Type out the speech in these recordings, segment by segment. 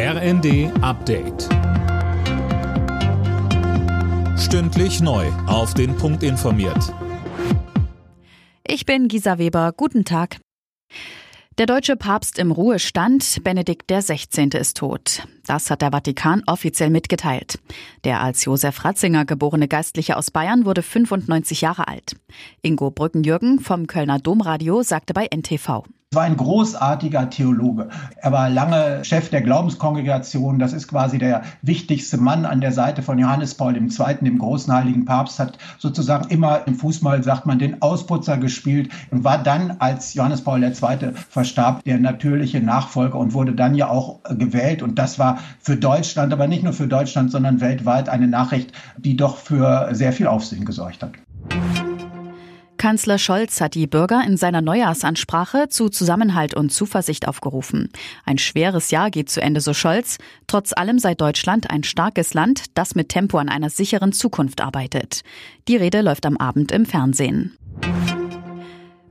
RND Update. Stündlich neu. Auf den Punkt informiert. Ich bin Gisa Weber. Guten Tag. Der deutsche Papst im Ruhestand, Benedikt XVI. ist tot. Das hat der Vatikan offiziell mitgeteilt. Der als Josef Ratzinger geborene Geistliche aus Bayern wurde 95 Jahre alt. Ingo Brückenjürgen vom Kölner Domradio sagte bei NTV. War ein großartiger Theologe. Er war lange Chef der Glaubenskongregation. Das ist quasi der wichtigste Mann an der Seite von Johannes Paul II., dem großen heiligen Papst, hat sozusagen immer im Fußball, sagt man, den Ausputzer gespielt und war dann, als Johannes Paul II. verstarb, der natürliche Nachfolger und wurde dann ja auch gewählt. Und das war für Deutschland, aber nicht nur für Deutschland, sondern weltweit eine Nachricht, die doch für sehr viel Aufsehen gesorgt hat. Kanzler Scholz hat die Bürger in seiner Neujahrsansprache zu Zusammenhalt und Zuversicht aufgerufen. Ein schweres Jahr geht zu Ende, so Scholz. Trotz allem sei Deutschland ein starkes Land, das mit Tempo an einer sicheren Zukunft arbeitet. Die Rede läuft am Abend im Fernsehen.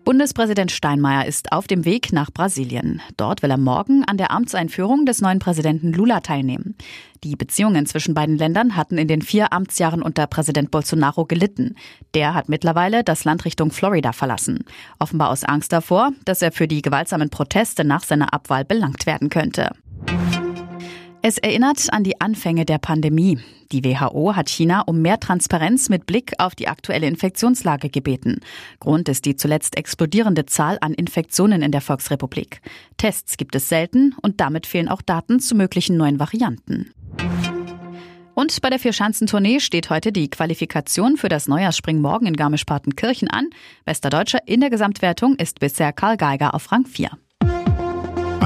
Bundespräsident Steinmeier ist auf dem Weg nach Brasilien. Dort will er morgen an der Amtseinführung des neuen Präsidenten Lula teilnehmen. Die Beziehungen zwischen beiden Ländern hatten in den vier Amtsjahren unter Präsident Bolsonaro gelitten. Der hat mittlerweile das Land Richtung Florida verlassen. Offenbar aus Angst davor, dass er für die gewaltsamen Proteste nach seiner Abwahl belangt werden könnte. Es erinnert an die Anfänge der Pandemie. Die WHO hat China um mehr Transparenz mit Blick auf die aktuelle Infektionslage gebeten. Grund ist die zuletzt explodierende Zahl an Infektionen in der Volksrepublik. Tests gibt es selten und damit fehlen auch Daten zu möglichen neuen Varianten. Und bei der Vierschanzentournee steht heute die Qualifikation für das Neujahrsspring morgen in Garmisch-Partenkirchen an. Bester Deutscher in der Gesamtwertung ist bisher Karl Geiger auf Rang 4.